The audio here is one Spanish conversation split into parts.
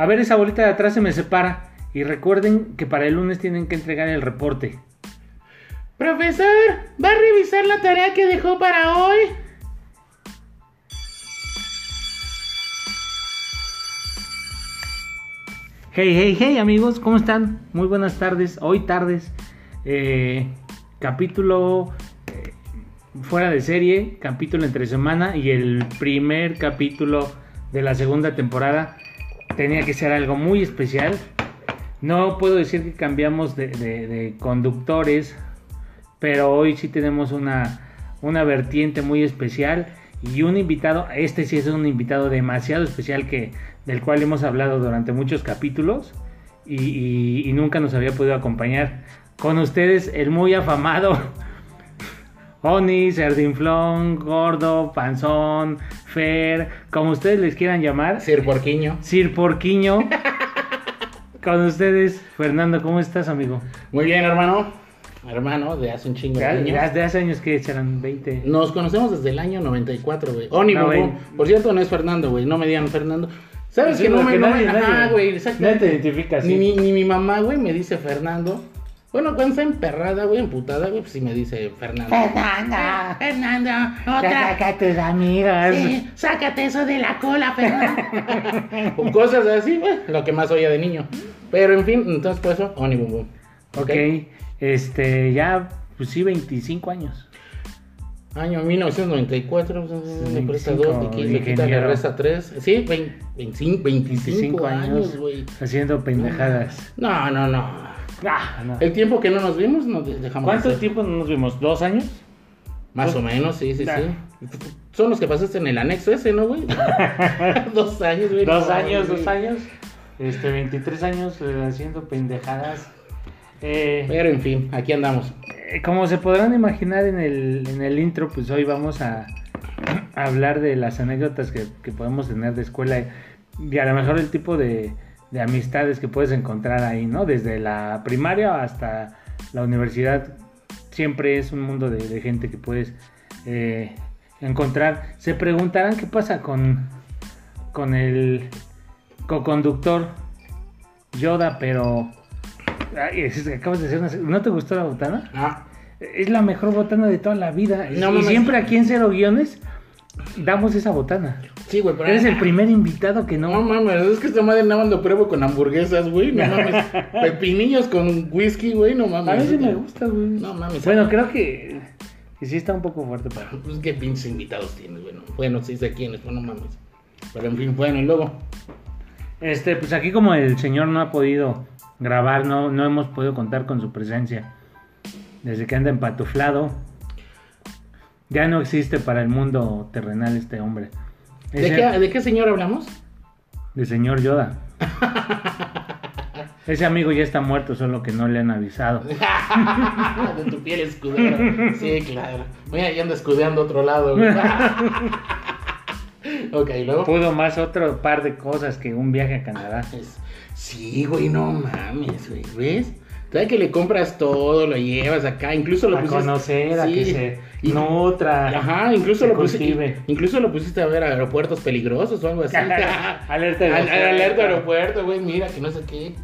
A ver, esa bolita de atrás se me separa. Y recuerden que para el lunes tienen que entregar el reporte. Profesor, ¿va a revisar la tarea que dejó para hoy? Hey, hey, hey amigos, ¿cómo están? Muy buenas tardes, hoy tardes. Eh, capítulo eh, fuera de serie, capítulo entre semana y el primer capítulo de la segunda temporada tenía que ser algo muy especial. No puedo decir que cambiamos de, conductores, pero hoy sí tenemos una, una vertiente muy especial y un invitado, este sí es un invitado demasiado especial que, del cual hemos hablado durante muchos capítulos y nunca nos había podido acompañar. Con ustedes el muy afamado Oni, Sardinflón, Gordo, Panzón, Fer, como ustedes les quieran llamar, Sir Porquiño. Sir Porquiño. Con ustedes, Fernando, ¿cómo estás, amigo? Muy bien, hermano. Hermano, de hace un chingo de años. de hace años que serán 20. Nos conocemos desde el año 94, güey. Oni, No. Por cierto, no es Fernando, güey. No me digan Fernando. ¿Sabes Sí, que no me... no nadie- me- nadie- Ajá, güey, exacto. nadie te identifica así. Ni, mi- ni mi mamá, güey, me dice Fernando. Bueno, está emperrada, güey, emputada, güey, pues sí me dice Fernando. Fernanda, Fernando, Ya otra. saca tus amigas. Sí, sácate eso de la cola, Fernando. o cosas así, güey, lo que más oía de niño. Pero en fin, entonces por eso, Oni Bum Bum. ok, este, ya, pues sí, 25 años. Año 1994, le presta 25, dos, aquí le quita, le resta 3. Sí, 20, 25, 25 años, güey. haciendo pendejadas. No, no, no. Ah, no. El tiempo que no nos vimos, nos de- dejamos. ¿Cuánto tiempo no nos vimos? ¿Dos años? Más o menos, sí, sí, sí. Son los que pasaste en el anexo ese, ¿no, güey? dos años, güey. Dos años, güey. dos años. Este, 23 años eh, haciendo pendejadas. Eh, Pero en fin, aquí andamos. Eh, Como se podrán imaginar en el, en el intro, pues hoy vamos a, a hablar de las anécdotas que, que podemos tener de escuela y a lo mejor el tipo de, de amistades que puedes encontrar ahí, ¿no? Desde la primaria hasta la universidad, siempre es un mundo de, de gente que puedes eh, encontrar. Se preguntarán qué pasa con, con el co-conductor Yoda, pero... Ay, es- acabas de hacer una... ¿No te gustó la botana? Ah, Es la mejor botana de toda la vida. No y siempre aquí en Cero Guiones damos esa botana. Sí, güey, pero. Eres el primer invitado que No no. mames, es que esta madre nada más lo pruebo con hamburguesas, güey. No mames. Pepinillos con whisky, güey, no mames. A mí sí me gusta, güey. No mames. Bueno, creo que, que sí está un poco fuerte para. Pues qué pinches invitados tienes, bueno. Bueno, sí sé quiénes, pues no mames. Pero en fin, bueno, y luego. Este, pues aquí como el señor no ha podido grabar, no, no hemos podido contar con su presencia. Desde que anda empatuflado. Ya no existe para el mundo terrenal este hombre. ¿De qué, ¿De qué señor hablamos? De señor Yoda. Ese amigo ya está muerto, solo que no le han avisado. de tu piel escudera. Sí, claro. Mira, ya anda escudeando otro lado, ok, luego. Pudo más otro par de cosas que un viaje a Canadá. Es- Sí, güey, no mames, güey. ¿Ves? Sabes que le compras todo, lo llevas acá, incluso lo A pusiste. conocer, a que se Y- nutra. Ajá, incluso lo, pusiste, incluso lo pusiste a ver aeropuertos peligrosos o algo así. Alerta aeropuerto. alerta aeropuerto, güey, mira, que no sé qué.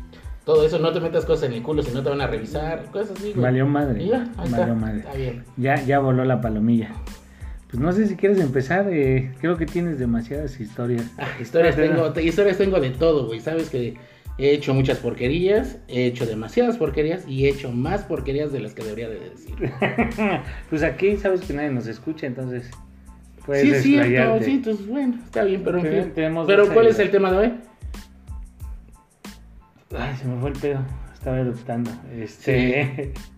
Todo eso, no te metas cosas en el culo si no te van a revisar, cosas así, güey. Valió madre. Y ya, ahí Valió está. madre. Está bien. Ya, ya voló la palomilla. Pues no sé si quieres empezar. eh, creo que tienes demasiadas historias. Ah, historias tengo, te- historias tengo de todo, güey. Sabes que he hecho muchas porquerías, he hecho demasiadas porquerías y he hecho más porquerías de las que debería de decir. pues aquí sabes que nadie nos escucha, entonces. Puedes sí, es cierto, sí, entonces bueno, está bien, pero en fin. Pero ¿cuál es el tema de hoy? Ay, se me fue el pedo. Estaba eruptando. Este.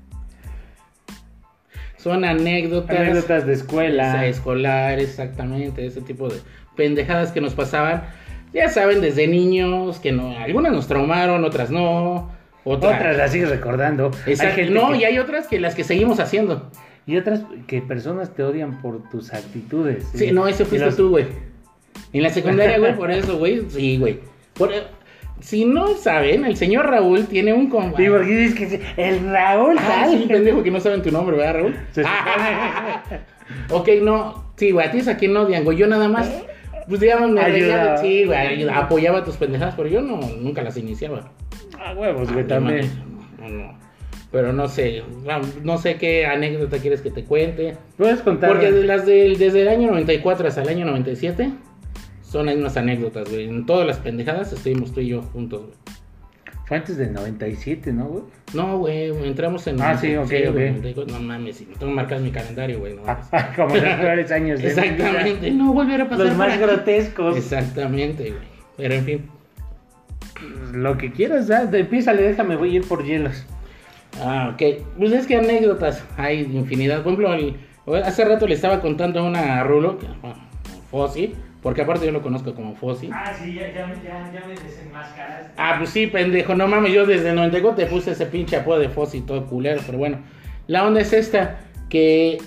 Son anécdotas. Anécdotas de escuela. Escolar, exactamente, ese tipo de pendejadas que nos pasaban. Ya saben, desde niños, que no, algunas nos traumaron, otras no. Otras, Otras las sigues recordando. Exacto, no, que- y hay otras que las que seguimos haciendo. Y otras que personas te odian por tus actitudes. Sí, no, ese y fuiste tú, güey. En la secundaria, güey, por eso, güey. Sí, güey. Por- si no saben, el señor Raúl tiene un compa. Sí, porque dices que sí, el Raúl. Ah, sí, pendejo que no saben tu nombre, ¿verdad, Raúl? Ok, no. Sí, güey, a ti es a quien odian, güey. Yo nada más. Pues digamos, me Ayuda. reía, sí, güey, apoyaba tus pendejadas, pero yo no, nunca las iniciaba. Ah, huevos, güey, Ah, también. No, no. Pero no sé, no, sé qué anécdota quieres que te cuente. Puedes contar. Porque de las del- desde el año 94 hasta el año 97 son unas anécdotas, güey. En todas las pendejadas estuvimos tú y yo juntos, güey. Fue antes del 97, ¿no, güey? No, güey, entramos en... Ah, sí, ok, ok. 94, No mames, si tengo marcado en mi calendario, güey. No. Como los peores años de. Exactamente, no volver a pasar Los más grotescos. Exactamente, güey. Pero en fin. Lo que quieras, ya, de- empiézale, déjame, voy a ir por hielos. Ah, ok. Pues es que anécdotas hay infinidad. Por ejemplo, el- hace rato le estaba contando una a Rulo, que, bueno, Fossi, porque aparte yo lo conozco como Fossi. Ah, sí, ya, ya, ya, ya me desenmascaraste. Ah, pues sí, pendejo, no mames, yo desde el 94 te puse ese pinche apodo de Fossi todo culero, pero bueno. La onda es esta, que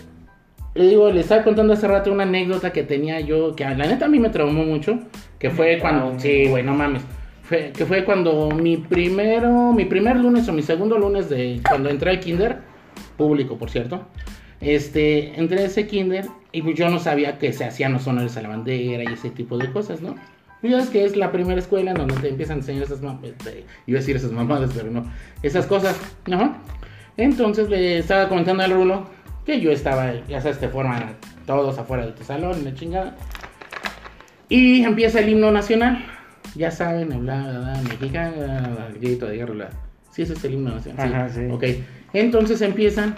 le digo, le estaba contando hace rato una anécdota que tenía yo, que la neta a mí me traumó mucho, que fue cuando, sí, güey, no mames. Fue, que fue cuando mi primero, mi primer lunes o mi segundo lunes de cuando entré al kinder, público por cierto, este, entré a ese kinder y pues yo no sabía que se hacían los honores a la bandera y ese tipo de cosas, ¿no? Y ya es que es la primera escuela en donde te empiezan a enseñar esas mamadas, iba a decir esas mamadas, pero no, esas cosas, ¿no? Entonces le estaba comentando al Rulo que yo estaba, ya sabes, te forman todos afuera de tu salón, la chingada. Y empieza el himno nacional. Ya saben, bla, bla, bla, grito de guerra. bla. Sí, ese es el himno nacional. Ajá, sí. Ok. Entonces empiezan.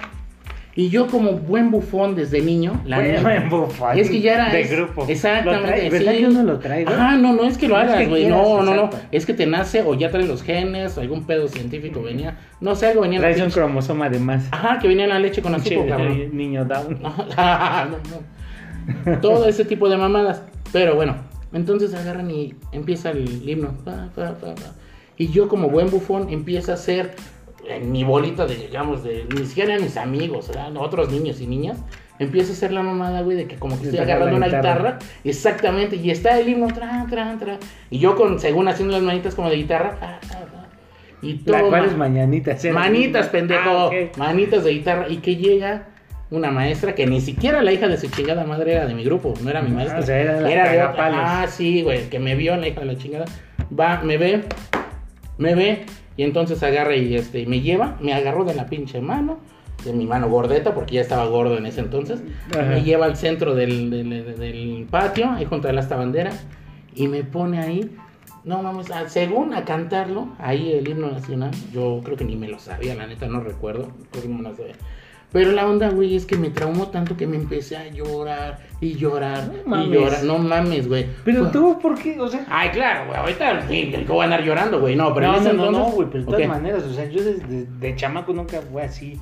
Y yo, como buen bufón desde niño, la Buen- neta- buen bufón Es que ya era. de es- grupo. Exactamente. Lo trae- ¿verdad sí. uno lo güey? Ajá, no, no es que lo No hagas, güey. No, no, no. Es que te nace o ya traen los genes, o algún pedo científico venía. No sé, algo venía. Traes un cromosoma de más. Ajá, que venía en la leche con azúcar, cabrón. niño down. No, no. Todo ese tipo de mamadas. Pero bueno, entonces agarran y empieza el himno. Pa, pa, pa, pa. Y yo como buen bufón empiezo a hacer en mi bolita de, digamos, de ni siquiera mis amigos, eran otros niños y niñas. Empiezo a hacer la mamada, güey, de que como que estoy agarrando una guitarra. Exactamente, y está el himno, tra, tra, tra. Y yo con, según haciendo las manitas como de guitarra. Y todo. La cual ma- es mañanitas. ¿eh? Manitas, pendejo. Ah. Manitas de guitarra. Y que llega una maestra que ni siquiera la hija de su chingada madre era de mi grupo, no era mi Ah, maestra. o sea, era la de otra. Ah, sí, güey, que me vio la hija de la chingada. Va, me ve, me ve, y entonces agarra y este, me lleva, me agarró de la pinche mano, de mi mano gordeta, porque ya estaba gordo en ese entonces. Ajá. Me lleva al centro del, del- del patio, ahí junto a la esta bandera, y me pone ahí. No mames, ah, según a cantarlo, ahí el himno nacional, yo creo que ni me lo sabía, la neta no recuerdo, creo que no me lo sabía. Pero la onda, güey, es que me traumó tanto que me empecé a llorar y llorar No y mames. llorar. No mames, güey. Pero tú, ¿por qué? O sea. Ay, claro, güey, ahorita sí, que voy a andar llorando, güey. No, pero no, en ese no, no, entonces... no, güey, pero de todas maneras, o sea, yo desde de chamaco nunca fue así.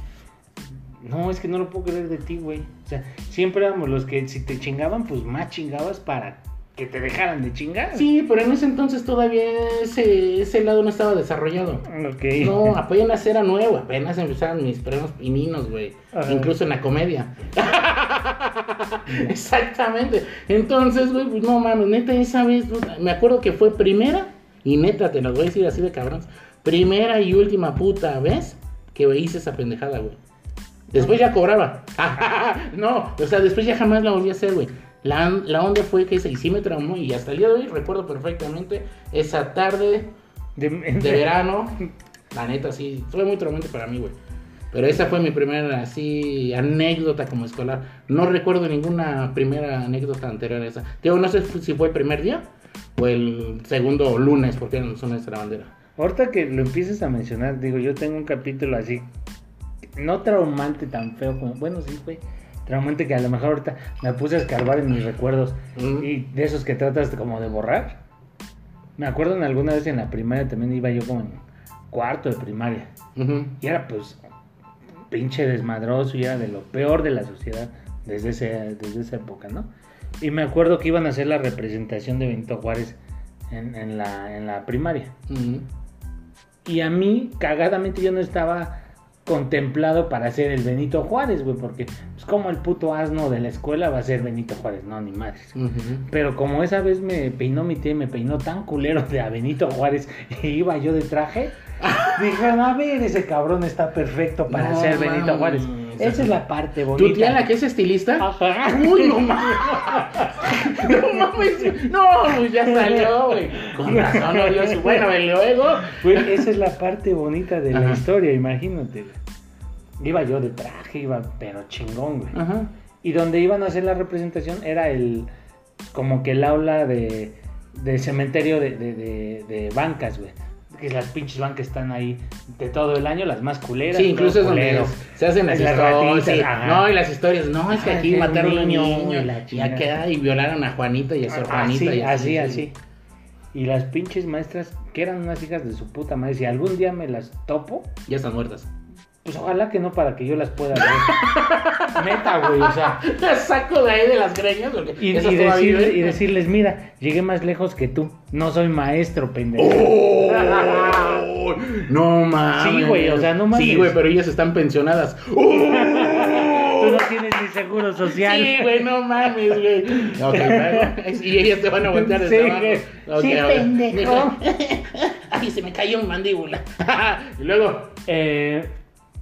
No, es que no lo puedo creer de ti, güey. O sea, siempre éramos los que si te chingaban, pues más chingabas para que te dejaran de chingar. Sí, pero en ese entonces todavía ese, ese lado no estaba desarrollado. Ok. No, apenas era nuevo, apenas empezaban mis premios pininos, güey. Incluso en la comedia. Exactamente. Entonces, güey, pues no mames, neta, esa vez, me acuerdo que fue primera, y neta, te lo voy a decir así de cabrón, primera y última puta vez que hice esa pendejada, güey. Después ya cobraba. no, o sea, después ya jamás la volví a hacer, güey. La, la onda fue que se sí me traumó y hasta el día de hoy recuerdo perfectamente esa tarde De, de verano. La neta, sí, fue muy traumante para mí, güey. Pero esa fue mi primera, así, anécdota como escolar. No recuerdo ninguna primera anécdota anterior a esa. Digo, no sé si fue el primer día o el segundo lunes, porque eran los lunes de la bandera. Ahorita que lo empieces a mencionar, digo, yo tengo un capítulo así, no traumante tan feo como, bueno, sí fue traumante que a lo mejor ahorita me puse a escarbar en mis recuerdos Mm. y de esos que tratas como de borrar. Me acuerdo en alguna vez en la primaria también iba yo como en cuarto de primaria y era pues pinche desmadroso y era de lo peor de la sociedad desde, ese, desde esa época, ¿no? Y me acuerdo que iban a hacer la representación de Benito Juárez en, en la, en la primaria. Y a mí, cagadamente, yo no estaba contemplado para ser el Benito Juárez, güey, porque pues como el puto asno de la escuela va a ser Benito Juárez, no, ni madres. Pero como esa vez me peinó mi tía, y me peinó tan culero de a Benito Juárez y iba yo de traje, dije, a ver, ese cabrón está perfecto para No ser Benito. Juárez. Esa es la parte bonita. ¿Tu tía la que es estilista? Ajá. Uy, no mames. No mames. No, pues ya salió, güey. Con razón, no dio su. Bueno, y luego. Esa es la parte bonita de la Ajá. historia, imagínate. Iba yo de traje, iba pero chingón, güey. Ajá. Y donde iban a hacer la representación era el como que el aula de, de cementerio de, de, de- de bancas, güey. Que las pinches bancas están ahí de todo el año, las más culeras. Sí, incluso es donde se hacen las, Las historias. sí. No, y las historias. No, es que Ah, aquí mataron a un niño, y acá y violaron a Juanita y a su hermanita. Así, y así, sí. así. Y las pinches maestras, que eran unas hijas de su puta madre, si algún día me las topo, Ya están muertas. Pues ojalá que no para que yo las pueda ver. Neta, güey, o sea. Las saco de ahí de las greñas. Porque Y, esas y viven. y decirles, mira, llegué más lejos que tú. No soy maestro, pendejo. ¡Oh! No mames. Sí, güey, o sea, no mames. Sí, güey, pero ellas están pensionadas. Tú no tienes ni seguro social. Sí, güey, no mames, güey. Ok, luego. Y ellas te van a aguantar desde Sí, abajo. Sí, a pendejo. Ay, se me cayó un mandíbula. y luego. Eh,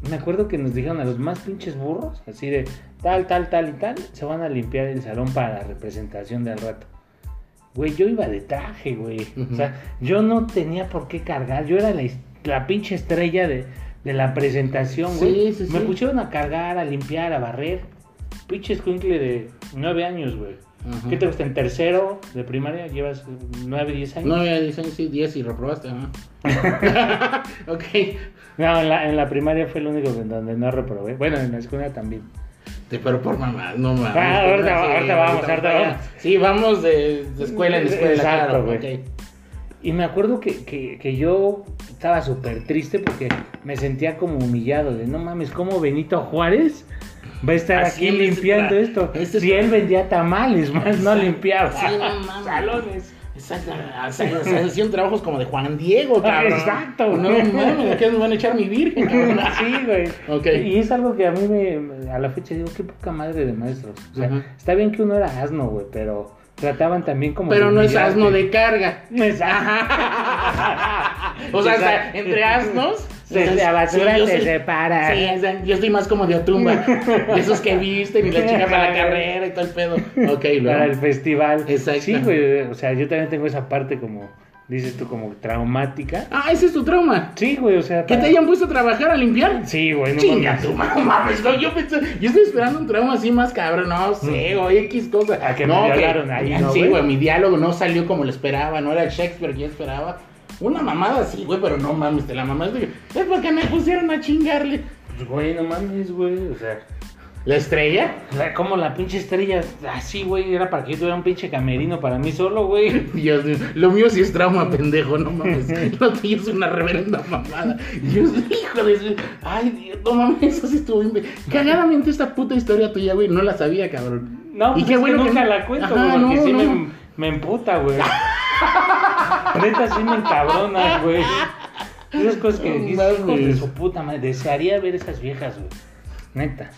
me acuerdo que nos dijeron a los más pinches burros, así de tal, tal, tal y tal, se van a limpiar el salón para la representación del rato. Güey, yo iba de traje, güey. O sea, yo no tenía por qué cargar. Yo era la, la pinche estrella de, de la presentación, güey. Sí, sí, Me sí. pusieron a cargar, a limpiar, a barrer. Pinche escuincle de nueve años, güey. Ajá. ¿Qué te gusta? En tercero de primaria llevas nueve, diez años. No, ya dicen sí, 10 y reprobaste, ¿no? ok. No, en la, en la primaria fue el único en donde no reprobé. Bueno, en la escuela también. Te- Pero por mamá, no mames. Ah, ahorita- Sí, vamos, ahorita vamos. Sí, vamos de, de escuela en escuela, Exacto, claro. güey. ok. Y me acuerdo que, que, que yo estaba súper triste porque me sentía como humillado de no mames, ¿cómo Benito Juárez va a estar aquí limpiando esto? este si él vendía tamales, más no limpiaba Sí, no mames. salones. Exacto, o sea, hacían trabajos como de Juan Diego, cabrón. Exacto. No mames, ¿qué nos van a echar mi virgen, cabrón? Sí, güey. Ok. Y es algo que a mí me, a la fecha digo, qué poca madre de maestros. O sea, está bien que uno era asno, güey, pero trataban también como Pero no es asno de carga. Exacto. O sea, Exacto. hasta entre asnos. O sea, la basura sí- separa. Sí, o yo estoy más como de Otumba. De esos que visten y la chica para la carrera y todo el pedo. Ok, para el luego. festival. Exacto. Sí, güey. O sea, yo también tengo esa parte como, dices tú, como traumática. Ah, ese es tu trauma. Sí, güey, o sea. ¿Que te para- hayan puesto a trabajar a limpiar? Sí, güey, no Chinga mames. tu mames, yo pensé, yo estoy esperando un trauma así más cabrón, no sé, güey, X cosa. A que no, me violaron ahí, ¿no, Sí, güey? güey, mi diálogo no salió como lo esperaba, no era el Shakespeare que yo esperaba. Una mamada así, güey, pero no mames, te la mamás de es porque me pusieron a chingarle. Pues, güey, no mames, güey. O sea, ¿La estrella? la- como la pinche estrella, así, güey, era para que yo tuviera un pinche camerino para mí solo, güey. Dios mío, lo mío sí es trauma, pendejo, no mames. Lo tuyo es una reverenda mamada. Yo, hijo de Ay, Dios, no mames, eso sí estuvo bien. Cagadamente esta puta historia tuya, güey, no la sabía, cabrón. No, Y pues qué es bueno que que nunca no- la cuento, güey, porque no, sí no. Me, me emputa, güey. Neta, sí me encabronas, güey. Esas cosas que No dices, hijos de mames. su puta madre. Desearía ver esas viejas, güey. Neta.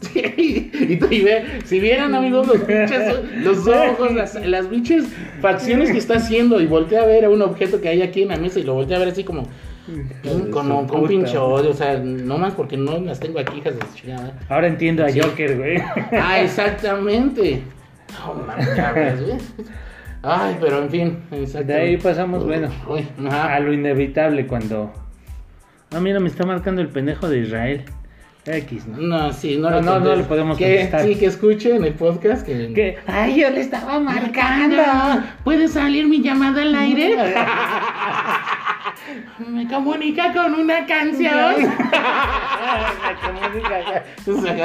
Sí, y, tú- y ve, si vieran amigos los pinches, los ojos, las, las pinches facciones que está haciendo y voltea a ver a un objeto que hay aquí en la mesa y lo voltea a ver así como con, con, pinche odio, o sea, no más porque no las tengo aquí, hijas de chingada. Ahora entiendo a Sí. Joker, güey. Ah, exactamente. No mames, ya ves, güey. Ay, pero en fin. De ahí pasamos, bueno, Uy, a lo inevitable cuando. No, mira, me está marcando el pendejo de Israel. X, ¿no? No, sí, no, No, no, no le podemos que, contestar. Sí, que escuchen el podcast. Que... Que, ay, yo le estaba marcando. ¿Puede salir mi llamada al aire? Me comunica con una canción.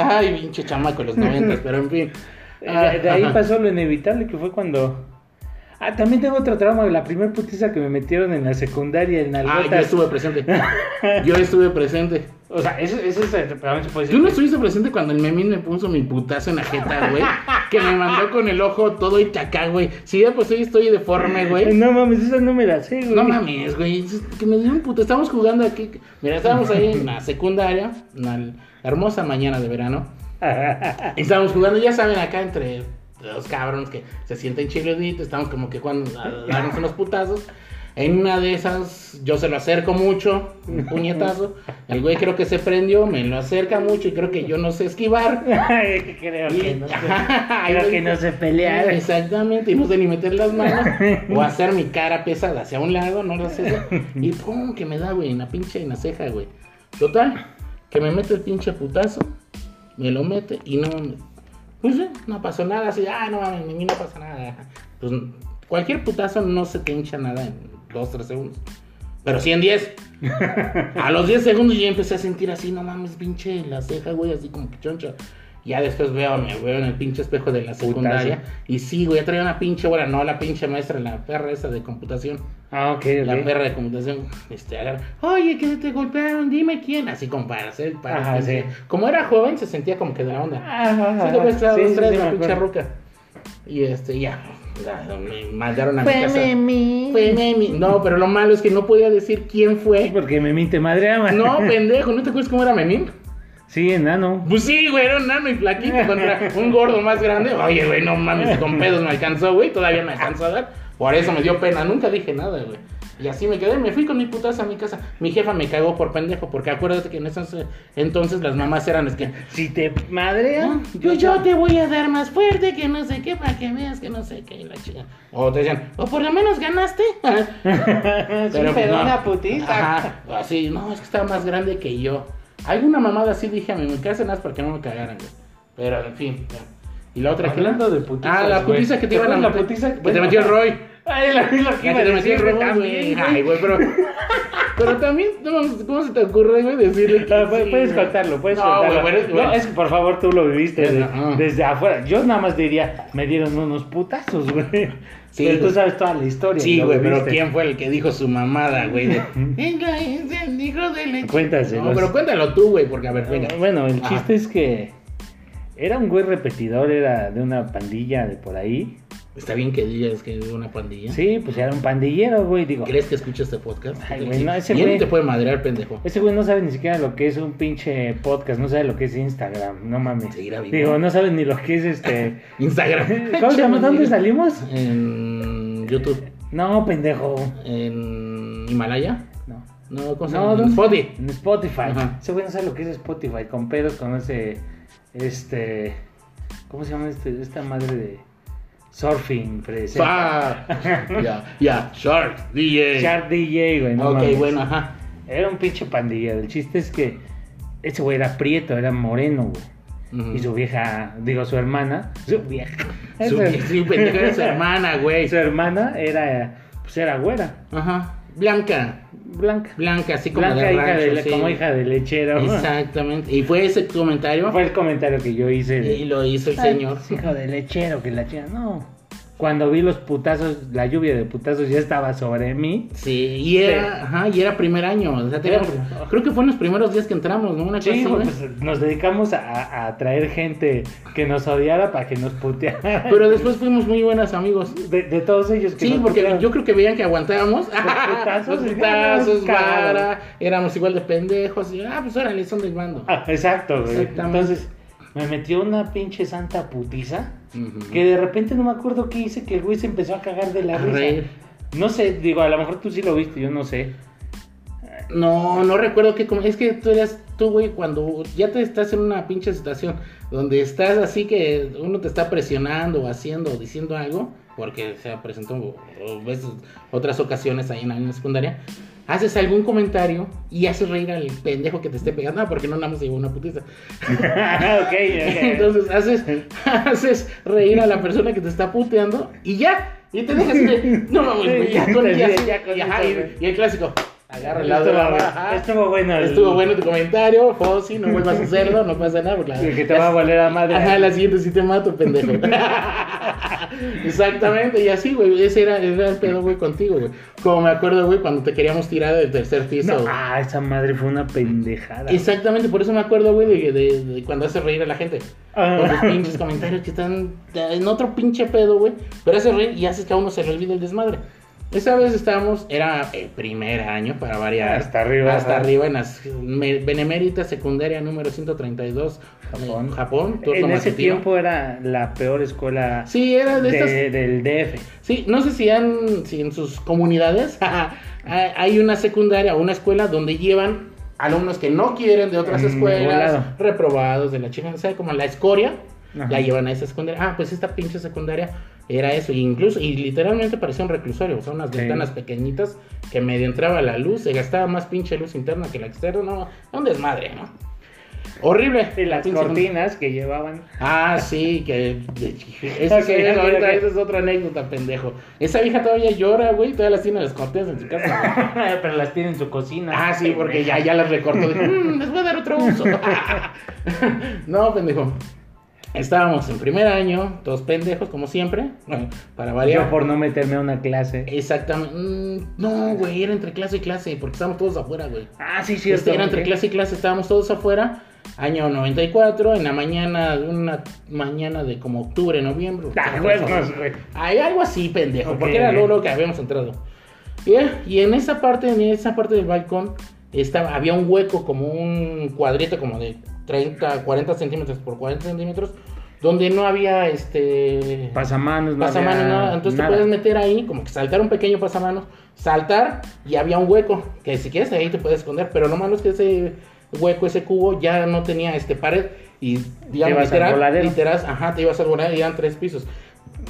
Ay, pinche chamaco los noventas, pero en fin. De, de ahí pasó lo inevitable que fue cuando. Ah, también tengo otro trauma, la primer putiza que me metieron en la secundaria en Ah, yo estuve presente. Yo estuve presente. O sea, eso, eso es también se puede decir. ¿Tú no que- estuviste presente cuando el memín me puso mi putazo en la jeta, güey? Que me mandó con el ojo todo y acá, güey. Si ya pues hoy estoy deforme, güey. No mames, esa no me la sé, güey. No mames, güey. es Que me dio un puto. Estamos jugando aquí. Mira, estábamos ahí en la secundaria, una hermosa mañana de verano. Y estábamos jugando, ya saben, acá entre los cabrones que se sienten chiluditos. Estamos como que jugando a darnos unos putazos. En una de esas, yo se lo acerco mucho, un puñetazo. El güey creo que se prendió, me lo acerca mucho y creo que yo no sé esquivar. creo Y- que no sé, creo que no sé pelear. Exactamente, y no sé ni meter las manos o hacer mi cara pesada hacia un lado, no lo sé. Y pum, que me da, güey, en la pinche en la ceja, güey. Total, que me mete el pinche putazo, me lo mete y no. Pues eh, no pasó nada, así, ah, no mames, mí no pasa nada. Pues cualquier putazo no se te hincha nada en 2, 3 segundos. Pero sí en 10. A los 10 segundos yo empecé a sentir así, no mames, pinche la ceja, güey, así como que choncha. Ya después veo, me veo en el pinche espejo de la secundaria. Y sí, güey, ya traía una pinche, bueno, no la pinche maestra, la perra esa de computación. Ah, ok, La perra de computación, este, agarra, oye, que te golpearon, dime quién. Así como para hacer, para Ajá, sí. Como era joven, se sentía como que de la onda. Ajá, Sí, te ves, claro, sí, sí, tres, sí, la pinche ruca. Y este, ya, me mandaron a mi Fue casa. Memi. Fue Memi. No, pero lo malo es que no podía decir quién fue. Porque Memín te madreaba. No, pendejo, ¿no te acuerdas cómo era Memín? Sí, enano. Pues sí, güey, era un nano y flaquito contra un gordo más grande. Oye, güey, no mames, con pedos me alcanzó, güey, todavía me alcanzó a dar. Por eso me dio pena, nunca dije nada, güey. Y así me quedé, me fui con mi putaza a mi casa. Mi jefa me cagó por pendejo, porque acuérdate que en esos eh, entonces las mamás eran es que, Si te madrean, yo, yo te voy a dar más fuerte, que no sé qué, para que veas que no sé qué, y la chica. O te decían, o por lo menos ganaste. Pero pues, pero no. una putiza. Ajá, así, no, es que estaba más grande que yo. Alguna mamada así dije a mí, me casa nada para que no me cagaran, güey. Pero, en fin. ya. Y la otra que- Hablando de putizas, Ah, la güey. putiza que te ¿Te iban a la putiza? Que te metió el Roy. Lo, que iba a decir también. Ay, güey, pero. Pero también, no, ¿cómo se te ocurre, güey, decirle Ah, pu- sí, puedes contarlo, puedes no, contarlo. Güey, pero es, no, es que por favor tú lo viviste desde afuera. Yo nada más diría, me dieron unos putazos, güey. Sí, pero tú güey. sabes toda la historia. Sí, güey, pero. ¿quién fue el que dijo su mamada, güey? De, Venga, es el hijo de leche. Cuéntaselos. No, pero cuéntalo tú, güey, porque a ver, venga. Bueno, el Ajá. chiste es que era un güey repetidor, era de una pandilla de por ahí. Está bien que digas que es una pandilla. Sí, pues era un pandillero, güey. Digo, ¿Crees que escucha este podcast? Ay, güey, no, ese ¿Quién güey- te puede madrear, pendejo? ese güey no sabe ni siquiera lo que es un pinche podcast, no sabe lo que es Instagram, no mames. Seguirá vivo. Digo, no sabe ni lo que es este. Instagram. ¿Cómo se llama? ¿Dónde salimos? En YouTube. No, pendejo. En Himalaya. No. No, ¿cómo se No, llama? En ¿dónde? Spotify. En Spotify. Ajá. Ese güey no sabe lo que es Spotify, con pedos, con ese. Este. ¿Cómo se llama este, esta madre de. Surfing? Ah, ya, ya, Shark, DJ. Shark DJ, güey. No ok, mames. bueno, ajá. Era un pinche pandillero. El chiste es que ese güey era prieto, era moreno, güey. Y su vieja, digo, su hermana. Su vieja. Su, pendejo, era su hermana, güey. Su hermana era. Pues era güera. Ajá. Blanca. Blanca. Blanca, así como Blanca, de hija de, sí. como hija de lechero. Exactamente. Y fue ese comentario. Fue el comentario que yo hice. de- Y lo hizo el Ay, señor. hijo de lechero, que la chica. No. Cuando vi los putazos, la lluvia de putazos ya estaba sobre mí. Sí, y era, ajá, y era primer año. O sea, teníamos- Era- creo que fue en los primeros días que entramos, ¿no? Una cosa Sí, güey. pues nos dedicamos a, a traer gente que nos odiara para que nos puteara. Pero después fuimos muy buenos amigos. de, de todos ellos que Sí, nos porque putearon. yo creo que veían que aguantábamos. putazos, Los putazos, cagado. vara, éramos igual de pendejos. Y, ah, pues órale, son del bando. Ah, exacto, güey. Exactamente. Entonces, me metió una pinche santa putiza. Que de repente no me acuerdo qué hice, que el güey se empezó a cagar de la risa. No sé, digo, a lo mejor tú sí lo viste, yo no sé. No, no recuerdo que como es que tú eres tú, güey, cuando ya te estás en una pinche situación donde estás así que uno te está presionando o haciendo o diciendo algo, porque se presentó o, otras ocasiones ahí en la secundaria, haces algún comentario y haces reír al pendejo que te esté pegando, no, porque no nada más se llevó una putiza. ok, ok. Entonces haces, haces reír a la persona que te está puteando y ya. Y te dejas de. No mames. Ya ya, ya con y, ajá, eso, y- güey. y el clásico. Agarra el Estuvo, bueno. el- Estuvo bueno tu comentario, Fossi, no vuelvas a hacerlo, no pasa nada. porque la- Que te va a valer a madre. Ajá, la siguiente sí te mato, pendejo. Exactamente, y así, güey, ese era, era el pedo, güey, contigo, güey. Como me acuerdo, güey, cuando te queríamos tirar del tercer piso. No, ah, esa madre fue una pendejada. güey. Exactamente, por eso me acuerdo, güey, de, de- de cuando hace reír a la gente. Ah. Con los pinches comentarios que están en otro pinche pedo, güey. Pero hace reír y haces que a uno se le olvide el desmadre. Esa vez estábamos, era el primer año para variar. Hasta arriba, Hasta arriba en la Benemérita Secundaria número 132, Japón. Japón. En ese tiempo era la peor escuela Sí, era de, de- estas. del DF. Sí, no sé si, han, si en sus comunidades hay una secundaria o una escuela donde llevan alumnos que no quieren de otras Mm, escuelas, reprobados de la chica, o sea, como la escoria, Ajá. la llevan a esa secundaria. Ah, pues esta pinche secundaria era eso, y incluso, y literalmente parecía un reclusorio, o sea, unas Sí. ventanas pequeñitas que medio entraba la luz, se gastaba más pinche luz interna que la externa, no, un desmadre, ¿no? Horrible. Y las cortinas que llevaban. Ah, sí, que. Esa, es otra anécdota, pendejo. Esa vieja todavía llora, güey. Todavía las tiene las cortinas en su casa. güey. Pero las tiene en su cocina. ah, sí, porque ya, ya las recortó. Dijo, "Mm, les voy a dar otro uso. no, pendejo. Estábamos en primer año, todos pendejos, como siempre. Para variar. Yo por no meterme a una clase. Exactamente. Mm, no, güey, era entre clase y clase, porque estábamos todos afuera, güey. Ah, sí, cierto. Este, era entre clase y clase, estábamos todos afuera. Año 94, en la mañana, una mañana de como octubre, noviembre. Ah, güey. Hay algo así, pendejo, porque era ok. luego lo que habíamos entrado. Y, y en esa parte, en esa parte del balcón, estaba, había un hueco, como un cuadrito como de 30, 40 centímetros por 40 centímetros, donde no había este Pasamanos, no pasamanos, había nada. Entonces nada. te puedes meter ahí, como que saltar un pequeño pasamanos, saltar y había un hueco, que si quieres ahí te puedes esconder, pero lo malo es que ese hueco, ese cubo ya no tenía este pared y digamos ibas al literal, literal, ajá, te ibas al voladero y eran tres pisos.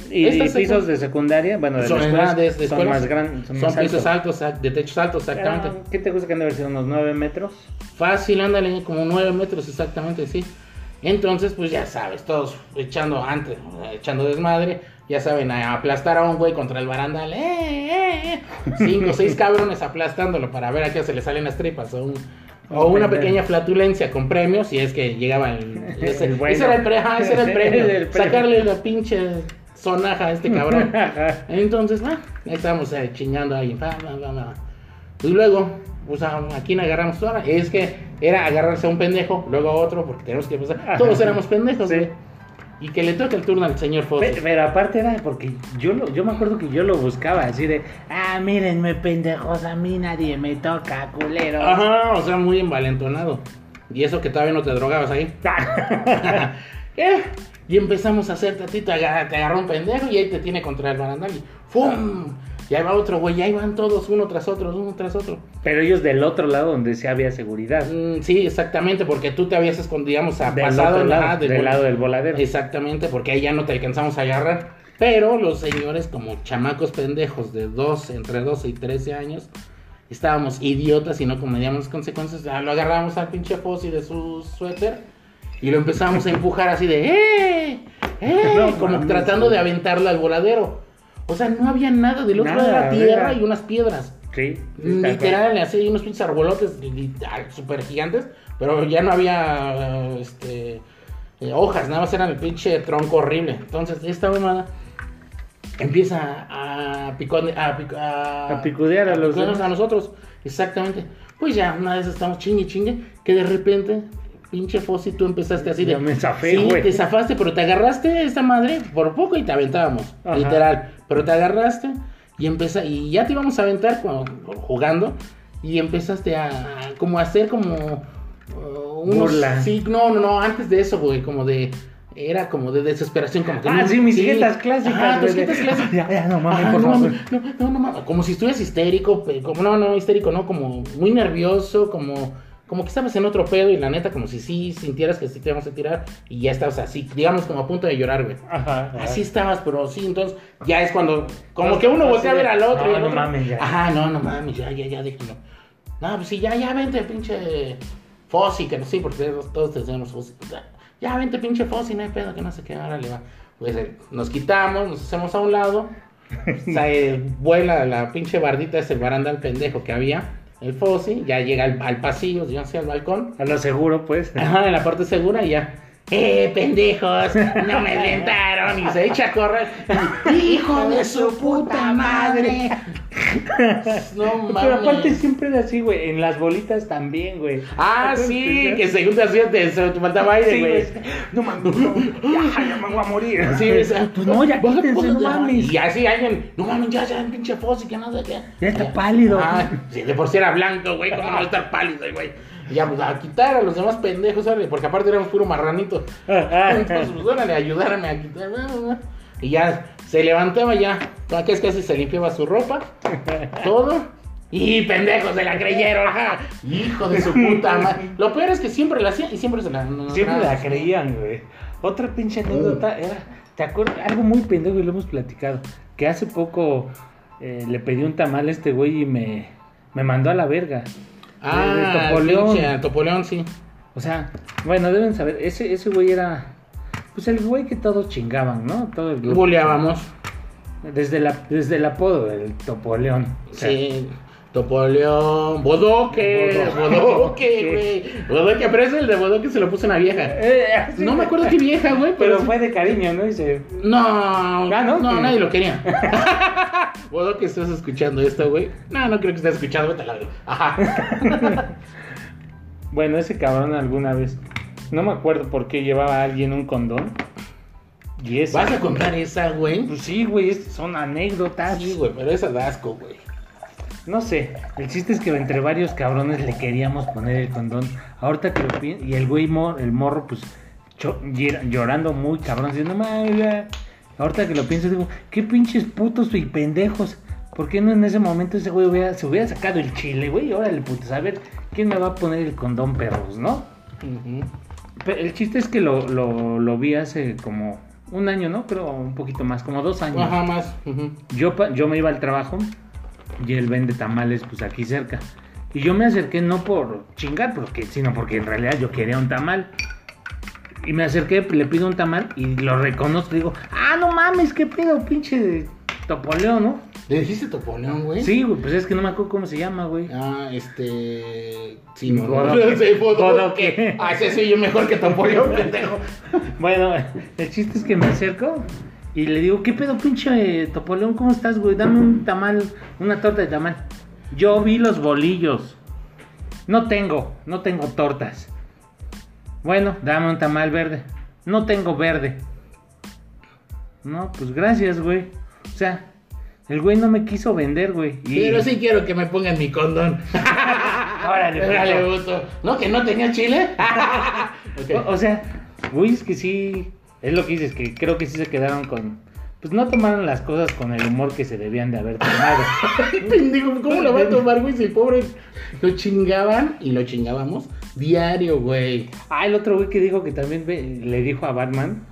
Y, pisos de secundaria, bueno, de Son, las escuelas, de- son escuelas, más grandes, son, Son, más pisos altos. altos, de techos altos, exactamente. Ah, ¿Qué te gusta que han de haber sido unos 9 metros? Fácil, ándale, como 9 metros exactamente, sí. Entonces, pues ya sabes, todos echando antes, echando desmadre, ya saben, a aplastar a un güey contra el barandal, eh, eh, eh. Cinco o seis cabrones aplastándolo para ver a qué se le salen las tripas, o, un- o Un una pequeña flatulencia con premios, si es que llegaba el... Ese, El bueno. ese era el, pre- ajá, ese era el premio, El premio. sacarle la pinche sonaja este cabrón. Entonces, va, ahí estamos eh, chingando ahí. va. Y luego, pues a, quién agarramos ahora. Es que era agarrarse a un pendejo, luego a otro, porque tenemos que pasar. Todos éramos pendejos, Sí. Y que le toque el turno al señor Fosse. Pero, pero aparte era porque yo lo, yo me acuerdo que yo lo buscaba así de, ah, mírenme pendejos, a mí nadie me toca, culero. Ajá, o sea, muy envalentonado. Y eso que todavía no te drogabas ahí. Eh, Y empezamos a hacer tatito, te agarró un pendejo y ahí te tiene contra el barandal y ¡fum! Y ahí va otro güey, y ahí van todos uno tras otro, uno tras otro. Pero ellos del otro lado donde sí había seguridad. Mm, sí, exactamente, porque tú te habías escondido, digamos, a Del pasado otro lado, del vol- lado del voladero. Exactamente, porque ahí ya no te alcanzamos a agarrar. Pero los señores, como chamacos pendejos de 12, entre 12 y 13 años, estábamos idiotas y no comedíamos consecuencias. Lo agarramos al pinche Fossi de su suéter y lo empezamos a empujar así de ¡eh! ¡eh! No como tratando de aventarlo al voladero. O sea, no había nada, del otro lado era tierra era- y unas piedras. Sí. Literal, así unos pinches arbolotes súper gigantes, pero ya no había eh, este, eh, hojas, nada más eran el pinche tronco horrible. Entonces, esta mamada empieza a, picone- a, pic- a, A picudear a los a nosotros. Exactamente. Pues ya, una vez estamos chingue chingue, que de repente, pinche Fossi, tú empezaste así de. Ya me zafé, sí, güey. te zafaste, pero te agarraste esta madre por poco y te aventábamos. Ajá. Literal. Pero te agarraste y empeza, y ya te íbamos a aventar jugando. Y empezaste a, a- como a hacer como uh, unos. Burla. Sí, no, no, no, antes de eso, güey, como de. Era como de desesperación, como que Ah, no- sí, mis jetas clásicas, Ajá, tus jetas clásicas. Ya, ya, no mames, por no, favor. No, no, como si estuvieras histérico, como no, no, histérico, no, como muy nervioso, como, como que estabas en otro pedo y la neta, como si sí sintieras que sí te íbamos a tirar y ya estabas así, digamos, como a punto de llorar, güey. Ajá, ajá. Así estabas, pero sí, entonces ya es cuando, como Pues, que uno voltea a ver al otro. no, y al no otro, mames, ya. Ajá, no, no mames, ya, ya, ya, déjenlo. No, pues sí, ya, ya, vente, pinche Fossi, que no sí, porque todos, todos tenemos Fossi. Ya, Ya, vente, pinche Fossi, no hay pedo, que no sé qué, ahora le va. Pues eh, nos quitamos, nos hacemos a un lado, se vuela la pinche bardita, ese barandal pendejo que había, el Fossi, ya llega al, al pasillo, ya hacia el balcón. A lo seguro, pues. Ajá, en la parte segura y ya. ¡Eh, pendejos! ¡No me aventaron! Y se echa a correr. ¡Hijo de su puta madre! No Pero aparte mames. siempre era así, güey. En las bolitas también, güey. Ah, sí, que según te hacía, te, te faltaba aire, güey. No mames, no. Ya, ya me voy a morir. Sí, sea, pues no, ya quítense, pues, no ya. mames. Y así alguien, no mames, ya, ya, pinche Fossi, que no sé qué. Ya está pálido. Ah, sí, de por sí era blanco, güey, cómo no va a estar pálido, güey. Y ya, pues a quitar a los demás pendejos, ¿sabes? Porque aparte éramos puro marranito. Entonces, pues órale, ayudarme a quitar. Y ya se levantaba ya. Es casi se limpiaba su ropa, todo. Y pendejos se la creyeron, ajá. Hijo de su puta madre. Lo peor es que siempre la hacía y siempre se la. no, Siempre la creían, güey. Otra pinche anécdota era, ¿te acuerdas? Algo muy pendejo y lo hemos platicado. Que hace poco eh, le pedí un tamal a este güey y me, me mandó a la verga. Ah, De- de Topoleón. pinche, Topoleón, sí. O sea, bueno, deben saber, ese, ese güey era, pues el güey que todos chingaban, ¿no? Todo el grupo. Buleábamos. Desde, la, desde el apodo, el Topoleón. O sea, Sí. Topoleón, Bodoque, Bodoque. Güey. Bodoque, pero ese el de Bodoque se lo puso una vieja. Eh, sí, No me acuerdo qué vieja, güey, Pero pero. fue de cariño, ¿no? Se- No, Ah, ¿no? nadie lo quería. Bodoque, estás escuchando esto, güey. No, no creo que estés escuchando, vete a la. Ajá. Bueno, ese cabrón alguna vez, no me acuerdo por qué llevaba a alguien un condón. Y esa. ¿Vas a contar esa, güey? Pues sí, güey, son anécdotas. Sí, güey, pero esa da asco, güey. No sé, el chiste es que entre varios cabrones le queríamos poner el condón. Ahorita que lo y el güey, mor- el morro, pues llorando muy cabrón, diciendo, no mames, ya". Ahorita que lo pienso, digo, qué pinches putos y pendejos. ¿Por qué no en ese momento ese güey hubiera- se hubiera sacado el chile, güey? Órale, putos, a ver, ¿quién me va a poner el condón, perros, no? Pero el chiste es que lo, lo, lo vi hace como un año, ¿no? Pero un poquito más, como dos años. Ajá, más. Yo, yo me iba al trabajo y él vende tamales pues aquí cerca. Y yo me acerqué no por chingar, porque, sino porque en realidad yo quería un tamal. Y me acerqué, le pido un tamal y lo reconozco. Digo, ah, no mames, qué pedo, pinche Topoleo, ¿no? ¿Le dijiste Topoleón, güey? Sí, güey, pues es que no me acuerdo cómo se llama, güey. Ah, este. Sí, no. Sí, Bodoque. Bodoque. Ah, ese soy yo mejor que Topoleón, pendejo. Bueno, el chiste es que me acerco y le digo, ¿qué pedo, pinche Topoleón? ¿Cómo estás, güey? Dame un tamal, una torta de tamal. Yo vi los bolillos. No tengo, no tengo tortas. Bueno, dame un tamal verde. No tengo verde. No, pues gracias, güey. O sea, el güey no me quiso vender, güey. Y- Pero sí quiero que me pongan mi condón. Órale. Órale, puto. ¿No? ¿Que no tenía chile? O, o sea, güey, es que sí. Es lo que dices, que creo que sí se quedaron con. Pues no tomaron las cosas con el humor que se debían de haber tomado. Pendejo, ¿cómo lo va a tomar, güey? Si el pobre lo chingaban y lo chingábamos diario, güey. Ah, el otro güey que dijo que también le dijo a Batman,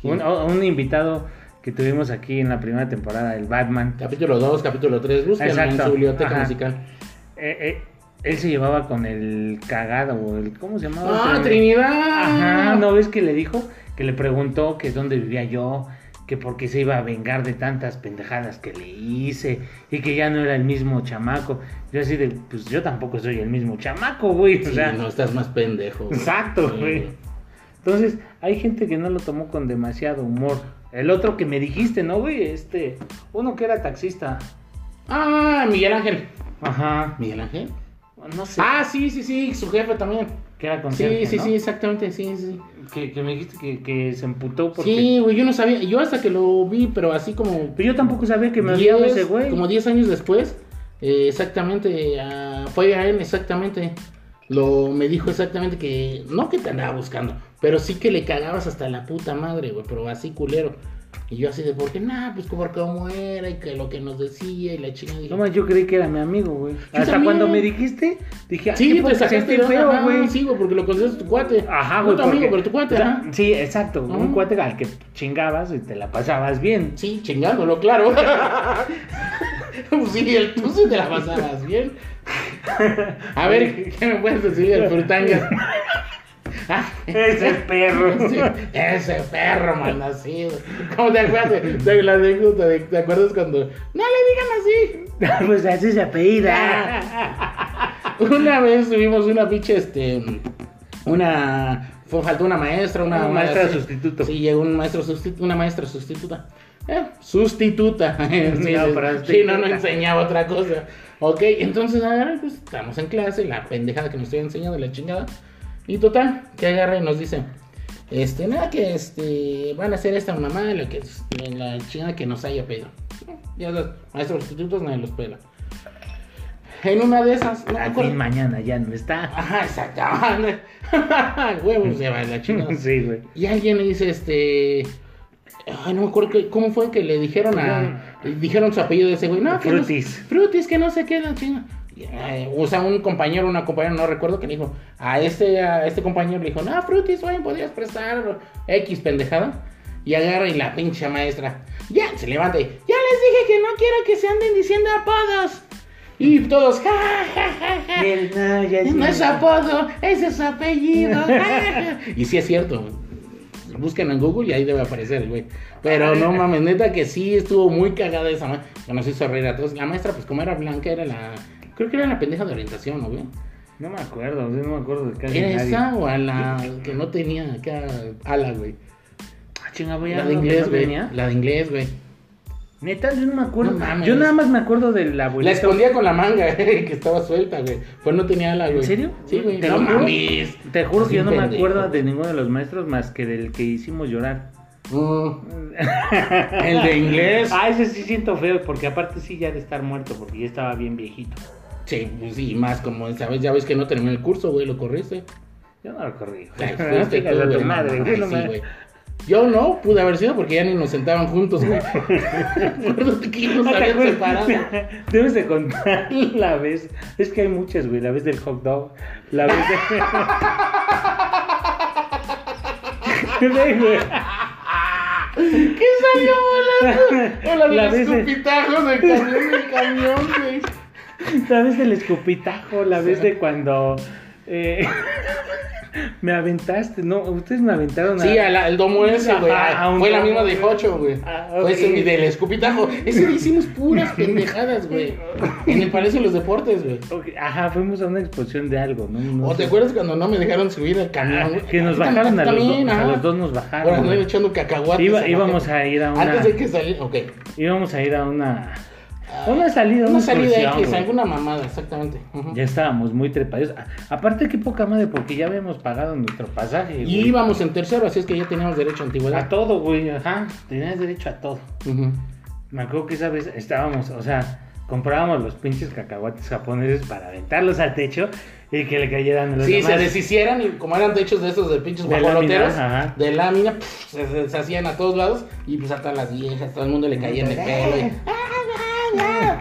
¿Quién? un, a un invitado que tuvimos aquí en la primera temporada, el Batman. Capítulo 2, capítulo 3, búsquenlo en su biblioteca Ajá. musical. Eh, eh, él se llevaba con el cagado, el, ¿cómo se llamaba? ¡Ah, Trinidad! Ajá, ¿no ves que le dijo? Que le preguntó que dónde vivía yo, que por qué se iba a vengar de tantas pendejadas que le hice y que ya no era el mismo chamaco. Yo así de, pues yo tampoco soy el mismo chamaco, güey. o Sí, sea, no, estás más pendejo. güey. exacto, Sí. güey. Entonces, hay gente que no lo tomó con demasiado humor. El otro que me dijiste, ¿no, güey? Este, uno que era taxista. Ah, Miguel Ángel. Ajá. ¿Miguel Ángel? No sé. Ah, sí, sí, sí, su jefe también. que era Sí, concierge, sí, ¿no? sí, exactamente, sí, sí. Que, que me dijiste que, que se emputó porque... Sí, güey, yo no sabía. Yo hasta que lo vi, pero así como. Pero yo tampoco sabía que me 10, odiaba ese güey. Como 10 años después, eh, exactamente, ah, fue a él exactamente. Lo, me dijo exactamente que, no que te andaba buscando, pero sí que le cagabas hasta la puta madre, güey, pero así culero. Y yo así de, ¿por qué? Nah, pues por cómo era y que lo que nos decía y la chingada. Dije, No más, yo creí que era mi amigo, güey. Hasta también. cuando me dijiste, dije, ay, sí, te sacaste feo, güey. Sí, güey, porque lo consideras tu cuate. Ajá, No güey. tu amigo, pero tu cuate, ajá. Sí, exacto. Un cuate al que chingabas y te la pasabas bien. Sí, chingándolo, claro. Pues sí, el, tú sí te la pasabas bien. A ver, ¿qué me puedes decir del frutangas? Ese perro. sí, ese perro malnacido. ¿Cómo te acuerdas de la anécdota? de- ¿Te acuerdas cuando.? No le digan así. pues así se apellida. Una vez tuvimos una pinche, este. Una fue, faltó una maestra, una, Una maestra sí. sustituto. Sí, llegó un maestro sustitu- una maestra sustituta. Eh, sustituta. sí, No, sí, no, no sustituta. enseñaba otra cosa. Ok, entonces agarra, pues estamos en clase, la pendejada que nos estoy enseñando, la chingada. Y total, que agarra y nos dice, este, nada, que este, van a hacer esta mamá, lo que es la chingada que nos haya pedido. Ya los maestros sustitutos nadie los pela. En una de esas, no fin mañana ya no está. Ajá, exacto. Huevos se va la chingada. Sí, güey. Y alguien le dice, este. Ay, no me acuerdo que- cómo fue que le dijeron a. Dijeron su apellido de ese güey. No, que no- Frutis. Frutis, que no se queda, chinga. Eh, O sea, un compañero, una compañera, no recuerdo, que le dijo a este, a este compañero, le dijo, no, Frutis, güey, podías prestar X pendejada. Y agarra y la pinche maestra, ya, se levanta y, ya les dije que no quiero que se anden diciendo apodos. Y todos, ja, ja, ja, ja. Él, no, ya No es apodo, ese es apellido. y sí es cierto. Busquen en Google y ahí debe aparecer, güey. Pero no mames, neta que sí estuvo muy cagada esa maestra. Que nos hizo reír a todos. La maestra, pues como era blanca, era la. Creo que era la pendeja de orientación, ¿no, güey? No me acuerdo, no me acuerdo de casi ¿Era nadie. esa o a la que no tenía acá ala, güey? Ah, chinga, güey, La ¿a de inglés, güey. venía? La de inglés, güey. Neta, yo no me acuerdo. No mames. yo nada más me acuerdo de la La abuelita. escondía con la manga, que estaba suelta, güey. Pues no tenía ala, güey. ¿En serio? Sí, güey. Te No lo juro. mames. Te juro que yo no me acuerdo de ninguno de los maestros más que del que hicimos llorar. Mm. El de inglés. Ah, ese sí siento feo, porque aparte sí ya de estar muerto, porque ya estaba bien viejito. Sí, pues sí, más como esa vez, ya ves que no terminó el curso, güey, lo corriste. Yo no lo corrí. Ay, güey. fuiste tú, a tu güey, madre, güey, no sí, güey. Yo no, pude haber sido porque ya ni nos sentaban juntos, güey. Que nos ¿No te habían separado. Debes de contar la vez. Es que hay muchas, güey. La vez del hot dog. La vez de. Güey. ¿Qué salió volando? O la de La los de- escupitajos del camión, del camión, güey. Vez del escupitajo. La vez de cuando. eh, me aventaste. No, ustedes me aventaron a. Sí, al domo ese, güey. Ah, Fue la misma de. Jocho, güey. Ah, Fue ese del escupitajo. Ese día hicimos puras pendejadas, güey. En el Palacio de los Deportes, güey. Ajá, fuimos a una exposición de algo, ¿no? No ¿O te sé. acuerdas cuando no me dejaron subir al camión? Güey? que nos bajaron a los, dos, a los dos nos bajaron. andar güey. echando cacahuates. Iba- íbamos a ir a una- Antes de que saliera, ok. Íbamos a ir a una. A Una salida, Una salida excursión, X, alguna mamada, exactamente. Ya estábamos muy trepados. A- Aparte, qué poca madre, porque ya habíamos pagado nuestro pasaje. Y güey. íbamos en tercero, así es que ya teníamos derecho a A antigüedad. todo, güey. Ajá. Tenías derecho a todo. Me acuerdo que esa vez estábamos, o sea, comprábamos los pinches cacahuates japoneses para aventarlos al techo y que le cayeran a los Sí, demás. se deshicieran y como eran techos de esos de pinches De guajoloteros, lámina, ajá. de lámina, pff, se, se- se hacían a todos lados y pues hasta las viejas, todo el mundo le caía en el pelo. y-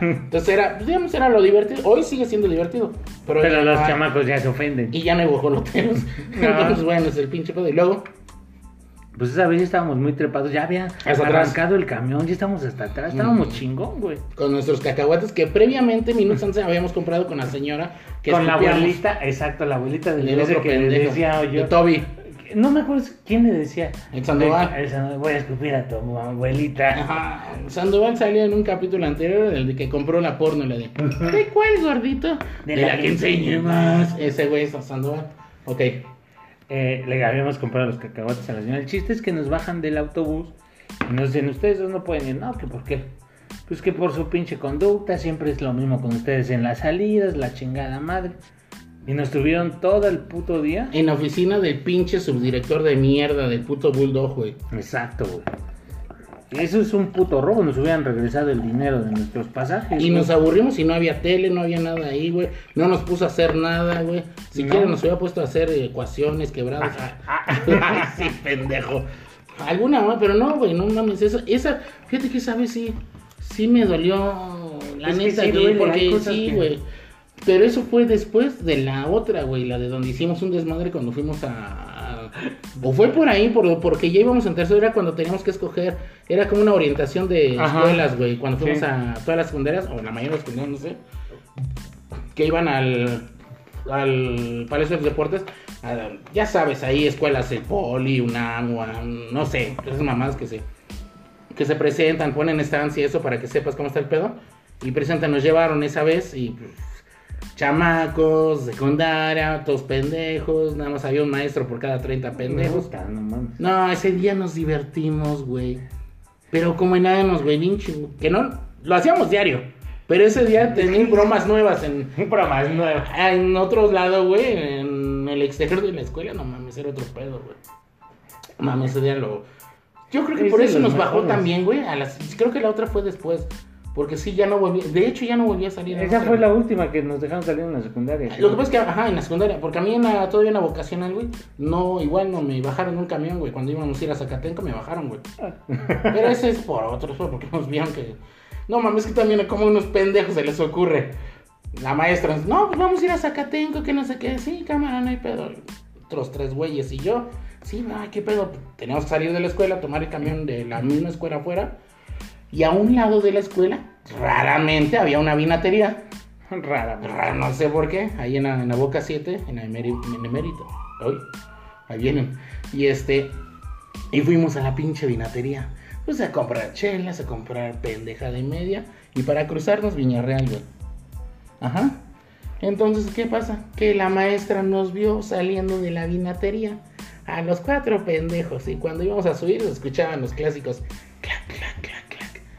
Entonces era, pues, digamos, era lo divertido. Hoy sigue siendo divertido. Pero, los chamacos ya se ofenden. Y ya no hay guajoloteros. Entonces, bueno, es el pinche pedo. Y luego, Pues esa vez ya estábamos muy trepados, ya había Hasta atrás. arrancado el camión, ya estábamos hasta atrás, estábamos chingón, güey. con nuestros cacahuates que previamente, minutos antes, habíamos comprado con la señora que Con la abuelita, exacto, la abuelita del otro que pendejo, decía de yo. Toby. No me acuerdo quién le decía. El Sandoval. El Sandoval, voy a escupir a tu abuelita. Ajá. Sandoval salió en un capítulo anterior, el de que compró la porno, la de ¿De cuál gordito? De, la, que enseñe más. Ese güey es Sandoval. Ok. Eh, le habíamos comprado los cacahuates a la señora. El chiste es que nos bajan del autobús y nos dicen, ustedes dos no pueden ir. No, que por qué. Pues que por su pinche conducta, siempre es lo mismo con ustedes en las salidas, la chingada madre. Y nos tuvieron todo el puto día. En la oficina del pinche subdirector de mierda del puto Bulldog, güey. Exacto, güey. Eso es un puto robo, nos hubieran regresado el dinero de nuestros pasajes. Y güey. nos aburrimos y no había tele, no había nada ahí, güey. No nos puso a hacer nada, güey. Si No. quieren nos hubiera puesto a hacer ecuaciones quebradas. Ah, Ay, sí, pendejo. Alguna más, pero no, güey, no mames. Esa, esa, fíjate que esa vez sí, sí me dolió la Es que neta, sí güey, duele, hay porque sí, que- güey. Pero eso fue después de la otra, güey, la de donde hicimos un desmadre cuando fuimos a... O fue por ahí, por, porque ya íbamos en tercero, era cuando teníamos que escoger, era como una orientación de Ajá. escuelas, güey, cuando fuimos Sí. a todas las secundarias, o la mayoría de las secundarias, no sé, que iban al, al Palacio de los Deportes, a- ya sabes, ahí escuelas, el Poli, UNAM, UAM, no sé, esas mamás que se, que se presentan, ponen estancia y eso para que sepas cómo está el pedo. Y presentan, nos llevaron esa vez y pues, chamacos, secundaria, todos pendejos, nada más había un maestro por cada 30 pendejos. No mames. No, ese día nos divertimos, güey. Pero como en nada nos ven que no, lo hacíamos diario. Pero ese día tenían bromas nuevas en, Bromas nuevas. en otros lados, güey, en el exterior de la escuela, no mames, era otro pedo, güey. Mames, ese día lo... Yo creo que por eso nos bajó mejores. también, güey. A las... Creo que la otra fue después. Porque sí, ya no volví... De hecho, ya no volví a salir. Esa fue la última que nos dejaron salir en la secundaria. Lo que pasa es que, ajá, en la secundaria, porque a mí en la, todavía en la vocacional, güey, no, igual no me bajaron un camión, güey, cuando íbamos a ir a Zacatenco me bajaron, güey. Pero ese es por otros, porque nos vieron que, no mames, que también como unos pendejos se les ocurre. La maestra, no, pues vamos a ir a Zacatenco, que no sé qué, sí, cámara, no hay pedo. Otros tres güeyes y yo, sí, no, qué pedo, teníamos que salir de la escuela, tomar el camión de la misma escuela afuera, y a un lado de la escuela, raramente había una vinatería. Rara. Raro, no sé por qué, ahí en la, en la Boca 7, en, la Emérito. Hoy, ahí vienen. Y este, y fuimos a la pinche vinatería. Pues a comprar chelas, a comprar pendeja de media. Y para cruzarnos Viñarreal, güey. Ajá. Entonces, ¿qué pasa? Que la maestra nos vio saliendo de la vinatería. A los cuatro pendejos. Y cuando íbamos a subir, escuchaban los clásicos.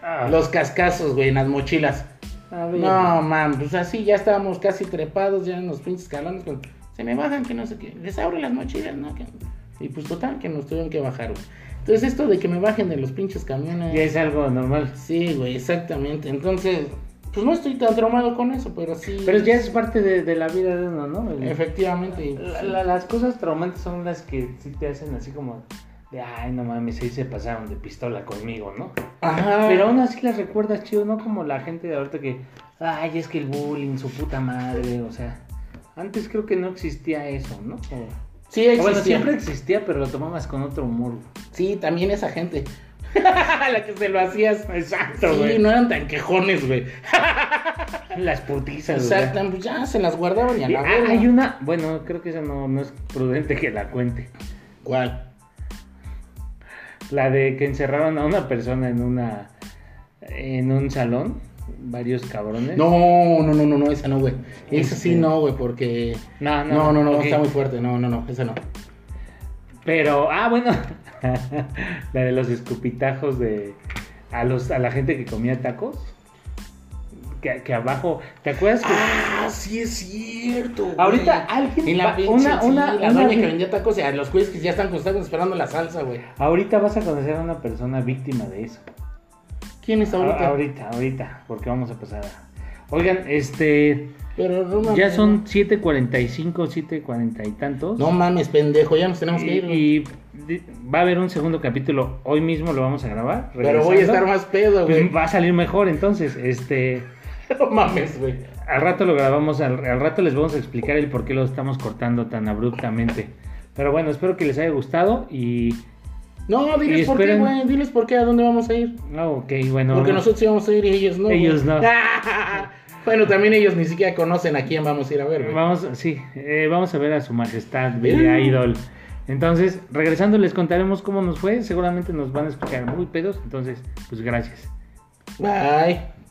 Ah, Los cascazos, güey, en las mochilas. No, man, pues así ya estábamos casi trepados ya en los pinches escalones. con- se me bajan que no sé qué. Les abro las mochilas, ¿no? Que- y pues total, que nos tuvieron que bajar, güey. Entonces esto de que me bajen de los pinches camiones. Ya es algo normal. Sí, güey, exactamente. Entonces, pues no estoy tan traumado con eso, pero sí. Pero ya es parte de, de la vida de uno, ¿no? El- Efectivamente. La- la- las cosas traumantes son las que sí te hacen así como de, ay, no mames, ahí se pasaron de pistola conmigo, ¿no? Ajá. Pero aún así las recuerdas chido, no como la gente de ahorita que, ay, es que el bullying, su puta madre, o sea, antes creo que no existía eso, ¿no? O- Sí, o bueno, existía. siempre existía, pero lo tomabas con otro humor. Sí, también esa gente. la que se lo hacías. Exacto, Sí, güey. no eran tan quejones, güey. Las putizas, güey. Exacto, pues ya se las guardaban y a la ah, hay una, bueno, creo que esa no, no es prudente que la cuente. ¿Cuál? La de que encerraron a una persona en una en un salón, varios cabrones. No, no, no, no, no, esa no, güey. Esa sí Este- no, güey, porque... no, no, No, no, no, ok. está muy fuerte. No, no, no, esa no. Pero, ah, bueno, la de los escupitajos de a los a la gente que comía tacos. Que, que abajo, ¿te acuerdas que Ah, sí es cierto. güey. Ahorita alguien En la va- pinche, una- sí, una- la una doña vi- que vendía tacos y a los güeyes que ya están constantes esperando la salsa, güey. ahorita vas a conocer a una persona víctima de eso? ¿Quién es ahorita? A- ahorita, ahorita, porque vamos a pasar a... Oigan, este, Pero no mames. ya son 7.45, 7.40 y tantos. No mames, pendejo, ya nos tenemos que ir. güey. Y, va a haber un segundo capítulo. Hoy mismo lo vamos a grabar. Pero voy a estar más pedo, Pues güey. va a salir mejor entonces. Este, No mames, güey. al rato lo grabamos, al, al rato les vamos a explicar el por qué lo estamos cortando tan abruptamente. Pero bueno, espero que les haya gustado y... No, diles Y por qué, güey. Diles por qué, a dónde vamos a ir. ah, ok, bueno. Porque vamos- nosotros íbamos a ir y ellos no. Ellos no. bueno, también ellos ni siquiera conocen a quién vamos a ir a ver, güey. Vamos, sí, eh, vamos a ver a su majestad, Billy Idol. Entonces, regresando les contaremos cómo nos fue. Seguramente nos van a escuchar muy pedos. Entonces, pues gracias. Bye.